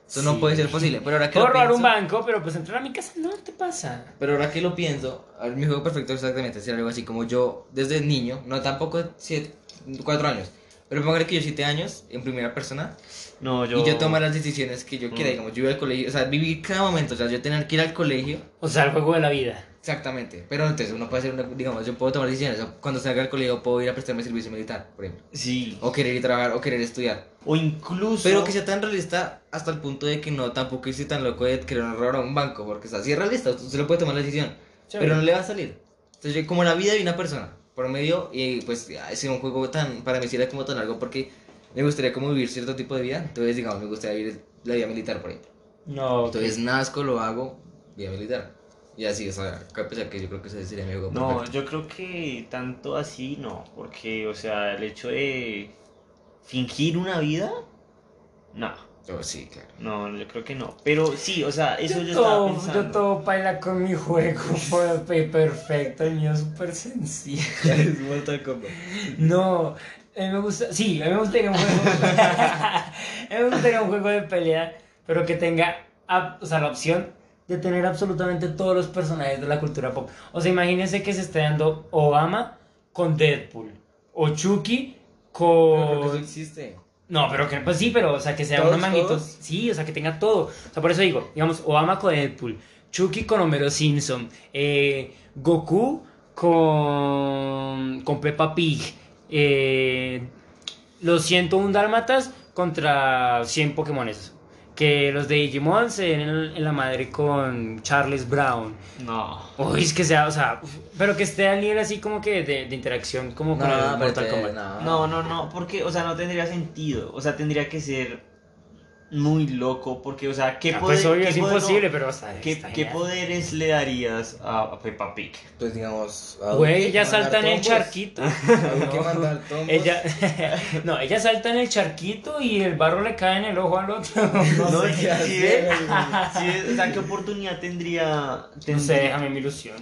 Eso no Sí. puede ser posible. Pero ahora que Puedo lo robar pienso, un banco, pero pues entrar a mi casa no te pasa. Pero ahora que lo pienso, mi juego perfecto exactamente sería algo así como yo desde niño, no tampoco 7, 4 años, pero póngale que yo 7 años en primera persona No, yo... y yo tomar las decisiones que yo quiera, Mm. digamos, yo iba al colegio, o sea, vivir cada momento, o sea, yo tener que ir al colegio O sea, el juego de la vida. Exactamente, pero entonces uno puede hacer una, digamos, yo puedo tomar decisiones, o cuando salga del colegio puedo ir a prestarme servicio militar, por ejemplo, Sí. o querer ir a trabajar, o querer estudiar, O incluso... pero que sea tan realista hasta el punto de que no tampoco esté tan loco de querer robar a un banco, porque o sea, si es realista, usted lo puede tomar la decisión, pero no le va a salir, entonces como la vida de una persona, por medio, y pues es un juego tan, para mí sí era como tan largo, porque me gustaría como vivir cierto tipo de vida, entonces digamos, me gustaría vivir la vida militar, por ejemplo, No. entonces nazco, lo hago, vida militar, y así, o sea, a pesar que yo creo que ese sería mi juego No, perfecto. yo creo que tanto así no, porque, o sea, el hecho de fingir una vida, no, Oh, sí, claro. no, yo creo que no. Pero sí, o sea, eso yo, yo, estaba todo, pensando. yo todo baila con mi juego perfecto, el mío es súper sencillo. es Mortal Kombat. No, a mí me gusta, sí, a mí me gustaría un juego, a mí me gustaría un juego de pelea, pero que tenga, o sea, la opción de tener absolutamente todos los personajes de la cultura pop. O sea, imagínense que se esté dando Obama con Deadpool, o Chucky Porque eso con... existe. No, pero que, pues sí, pero, o sea, que sea ¿Todos, todos? Sí, o sea, que tenga todo. O sea, por eso digo, digamos, Obama con Deadpool, Chucky con Homero Simpson, eh, Goku con, con Peppa Pig, eh, los 101 Dálmatas contra 100 Pokémones. Que los de Digimon se den en, en la madre con Charles Brown. No. Uy, es que sea, o sea, pero que esté al nivel así como que de, de interacción como con el No, Mortal Kombat. no. No, no, no, porque, o sea, no tendría sentido. O sea, tendría que ser muy loco, porque, o sea, ¿qué Ah, poder- pues obvio, qué es poder- imposible, pero o sea, ¿Qué, poderes le darías a, Peppa Pig? Pues digamos. Güey, ella salta en el charquito. Tombos. Ella, no, ella salta en el charquito y el barro le cae en el ojo al otro. No, No, sé. qué hacer, o sea, ¿qué oportunidad tendría, No sé, déjame mi ilusión.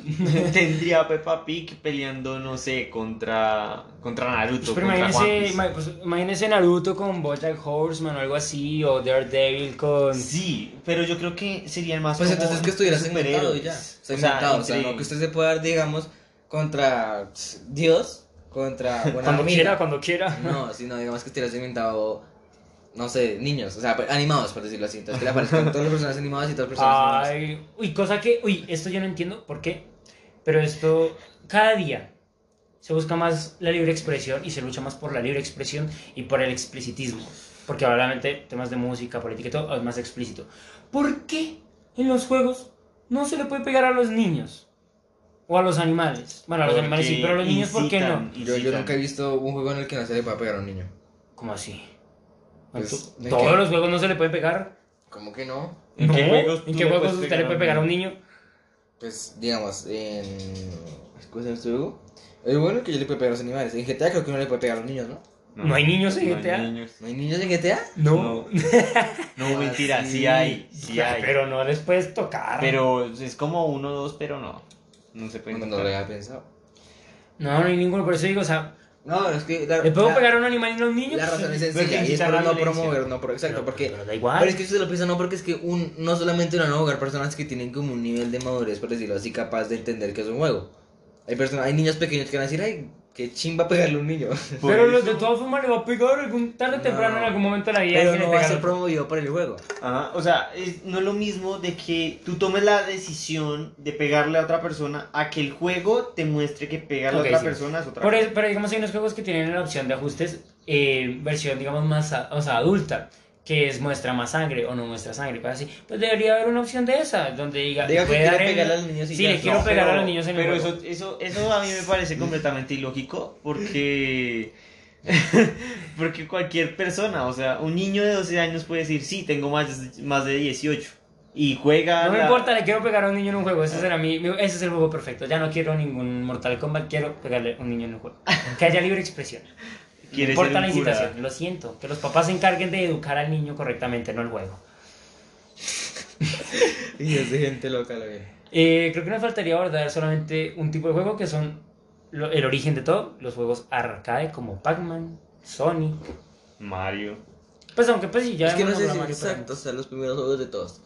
tendría Peppa Pig peleando, no sé, contra, contra Naruto, Pues, contra imagínese, pues, imagínese Naruto con Bojack Horseman o algo así, o Daredevil con... Sí, pero yo creo que sería más Pues entonces que estuviera segmentado ya. Segmentado, o sea, entre- no que usted se pueda dar, digamos, contra Dios, contra una Cuando amiga. quiera, cuando quiera. No, sino digamos que estuviera segmentado. no sé, niños, o sea, pues, animados, por decirlo así. Entonces que le aparezcan todos los personajes animados y todas las personas animadas. Ay, uy, cosa que, uy, esto yo no entiendo por qué, pero esto cada día se busca más la libre expresión y se lucha más por la libre expresión y por el explicitismo, porque obviamente temas de música, política y todo es más explícito. ¿Por qué en los juegos no se le puede pegar a los niños? O a los animales. Bueno, a los Porque animales sí, pero a los niños, ¿por qué no? Yo, nunca he visto un juego en el que no se le pueda pegar a un niño. ¿Cómo así? Pues, ¿de ¿Todos qué? los juegos no se le puede pegar? ¿Cómo que no? ¿En qué juegos ¿En qué le juegos puedes usted le a puede un pegar a un niño? niño? Pues, digamos, en... ¿Cómo se llama este juego? Es bueno que yo le puedo pegar a los animales. En GTA creo que uno le puede pegar a los niños, ¿no? ¿No hay niños en no hay GTA? niños. ¿No hay niños en GTA? No, no, Ah, mentira, sí sí. hay, sí hay. Pero no les puedes tocar. Pero es como uno o dos, pero no. No se puede No lo había pensado. No, no hay ninguno, por eso digo, o sea, No, es que... La, ¿le puedo la- pegar a un animal y a un niño? La razón es sencilla y es la no promover, no por... Exacto, Pero- porque... pero da igual. Pero es que si se lo piensa, no, porque es que un, no solamente van a jugar personas que tienen como un nivel de madurez, por decirlo así, capaz de entender que es un juego. Hay personas, hay niños pequeños que van a decir, ay, qué chimba pegarle a un niño. Por Pero los de todas formas le va a pegar algún tarde o No. temprano en algún momento de la vida. Pero no va a ser promovido por el juego. Ajá, o sea, es- no es lo mismo de que tú tomes la decisión de pegarle a otra persona a que el juego te muestre que pegarle Ok, a otra sí. persona es otra Por cosa. eso- pero digamos hay unos juegos que tienen la opción de ajustes, eh, versión digamos más a- o sea, adulta, que es muestra más sangre o no muestra sangre, cosas así. Pues debería haber una opción de esa, donde diga, Diga que el- pegarle a los niños y Sí, ya. le quiero No, pegar a pero- los niños en el Pero juego. eso, eso, eso a mí me parece completamente ilógico porque, porque cualquier persona, o sea, un niño de 12 años puede decir, sí, tengo más, de- más de 18 y juega... No me la- importa, le quiero pegar a un niño en un juego. Ese, será mi- ese es el juego perfecto. Ya no quiero ningún Mortal Kombat, quiero pegarle a un niño en un juego. Que haya libre expresión. No Quiere importa ser la cura. incitación, lo siento. Que los papás se encarguen de educar al niño correctamente, no el juego. Y es de gente loca, lo ve. Eh, creo que nos faltaría abordar solamente un tipo de juego que son lo- el origen de todo, los juegos arcade como Pac-Man, Sonic. Mario. Pues aunque pues sí, ya es que no sé si exacto, o sea, los primeros juegos de todos.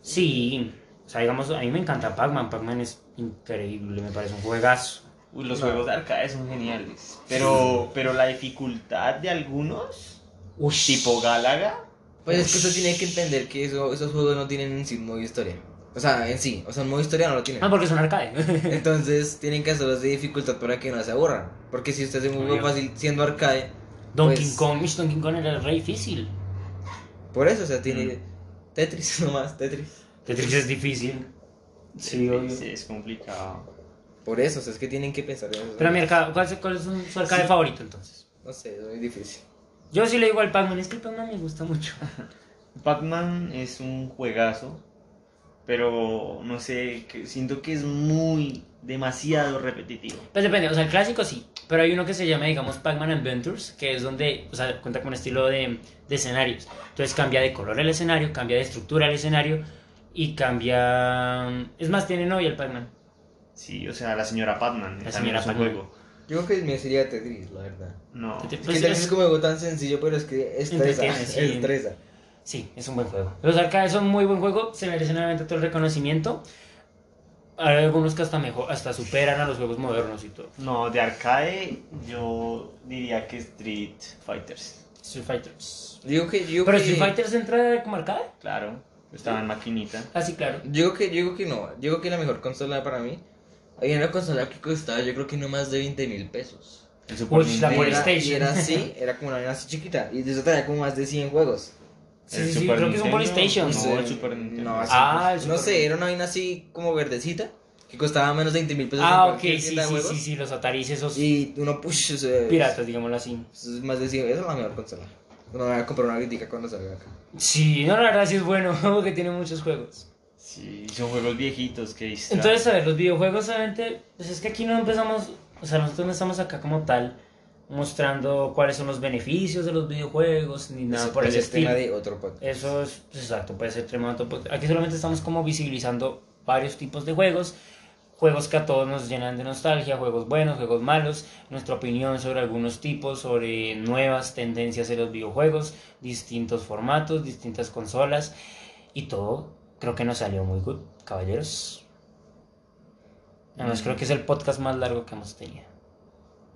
Sí, o sea, digamos, a mí me encanta Pac-Man, Pac-Man es increíble, me parece un juegazo. Uy, los No. juegos de arcade son geniales. Pero, pero la dificultad de algunos, Ush. tipo Galaga, Pues es que usted tiene que entender que eso, esos juegos no tienen en sí un modo historia. O sea, en sí, o sea, un modo historia no lo tienen. Ah, porque son arcade. Entonces tienen que hacerlos de dificultad para que no se aburran. Porque si usted hace un juego fácil siendo arcade, Donkey Pues- Kong, Donkey Kong era re difícil. por eso, o sea, tiene Mm. Tetris nomás, Tetris. Tetris es difícil. Sí, obvio. es, es complicado. Por eso, o sea, es que tienen que pensar en eso. Pero mi arcade, ¿cuál, es- cuál es su, su arcade favorito entonces? No sé, es muy difícil. Yo sí le digo al Pac-Man, es que el Pac-Man me gusta mucho. Pac-Man es un juegazo, pero no sé, que siento que es muy, demasiado repetitivo. Pues depende, o sea, el clásico sí, pero hay uno que se llama, digamos, Pac-Man Adventures, que es donde, o sea, cuenta con un estilo de, de escenarios. Entonces cambia de color el escenario, cambia de estructura el escenario y cambia... Es más, tiene novia el Pac-Man. Sí, o sea, la señora Pac-Man La también señora es un juego. Yo creo que mío sería Tetris, la verdad. No. Tetris. Es que Tetris es- es como algo tan sencillo, pero es que estresa. Sí. Estresa. Sí, es un buen juego. Los arcades son muy buen juego, se merecen obviamente todo el reconocimiento. Hay algunos que hasta mejor, hasta superan a los juegos modernos y todo. No, de arcade yo diría que Street Fighters. Street Fighters. Digo que, yo Pero que... Street Fighters entra como arcade. Claro, estaba en maquinita. Ah, sí, claro. Digo que, digo que no. Digo que la mejor consola para mí. Hay una consola que costaba, yo creo que no más de 20 mil pesos. El Super Uy, la Nintendo. Y era, PlayStation. y era así, era como una vaina así chiquita. Y de eso traía como más de 100 juegos. Sí, sí, sí, Super creo que es un Nintendo. PlayStation. sé. No, el Super Nintendo. No, así, Ah, el no Super sé, era una vaina así como verdecita. Que costaba menos de 20 mil pesos. Ah, ok, sí, sí, juegos. sí, sí, los Ataris, esos Y uno, push, o sea, piratas, digámoslo así. Es más de 100, esa es la mejor consola. No voy a comprar una crítica cuando salga acá. Sí, no, la verdad sí es bueno, que tiene muchos juegos. Sí, son juegos viejitos que distraen. Entonces, a ver, los videojuegos, obviamente, pues es que aquí no empezamos, o sea, nosotros no estamos acá como tal mostrando cuáles son los beneficios de los videojuegos, ni nada Eso por puede el tema estilo. de otro podcast. Eso es, pues, exacto, puede ser tremendo. pues, Aquí solamente estamos como visibilizando varios tipos de juegos, juegos que a todos nos llenan de nostalgia, juegos buenos, juegos malos, nuestra opinión sobre algunos tipos, sobre nuevas tendencias en los videojuegos, distintos formatos, distintas consolas y todo creo que nos salió muy good, caballeros. Además, creo que es el podcast más largo que hemos tenido.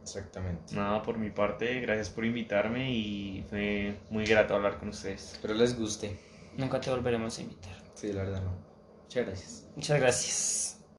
Exactamente. Nada, por mi parte, gracias por invitarme y fue muy grato hablar con ustedes. Espero les guste. Nunca te volveremos a invitar. Sí, la verdad no. Muchas gracias. Muchas gracias.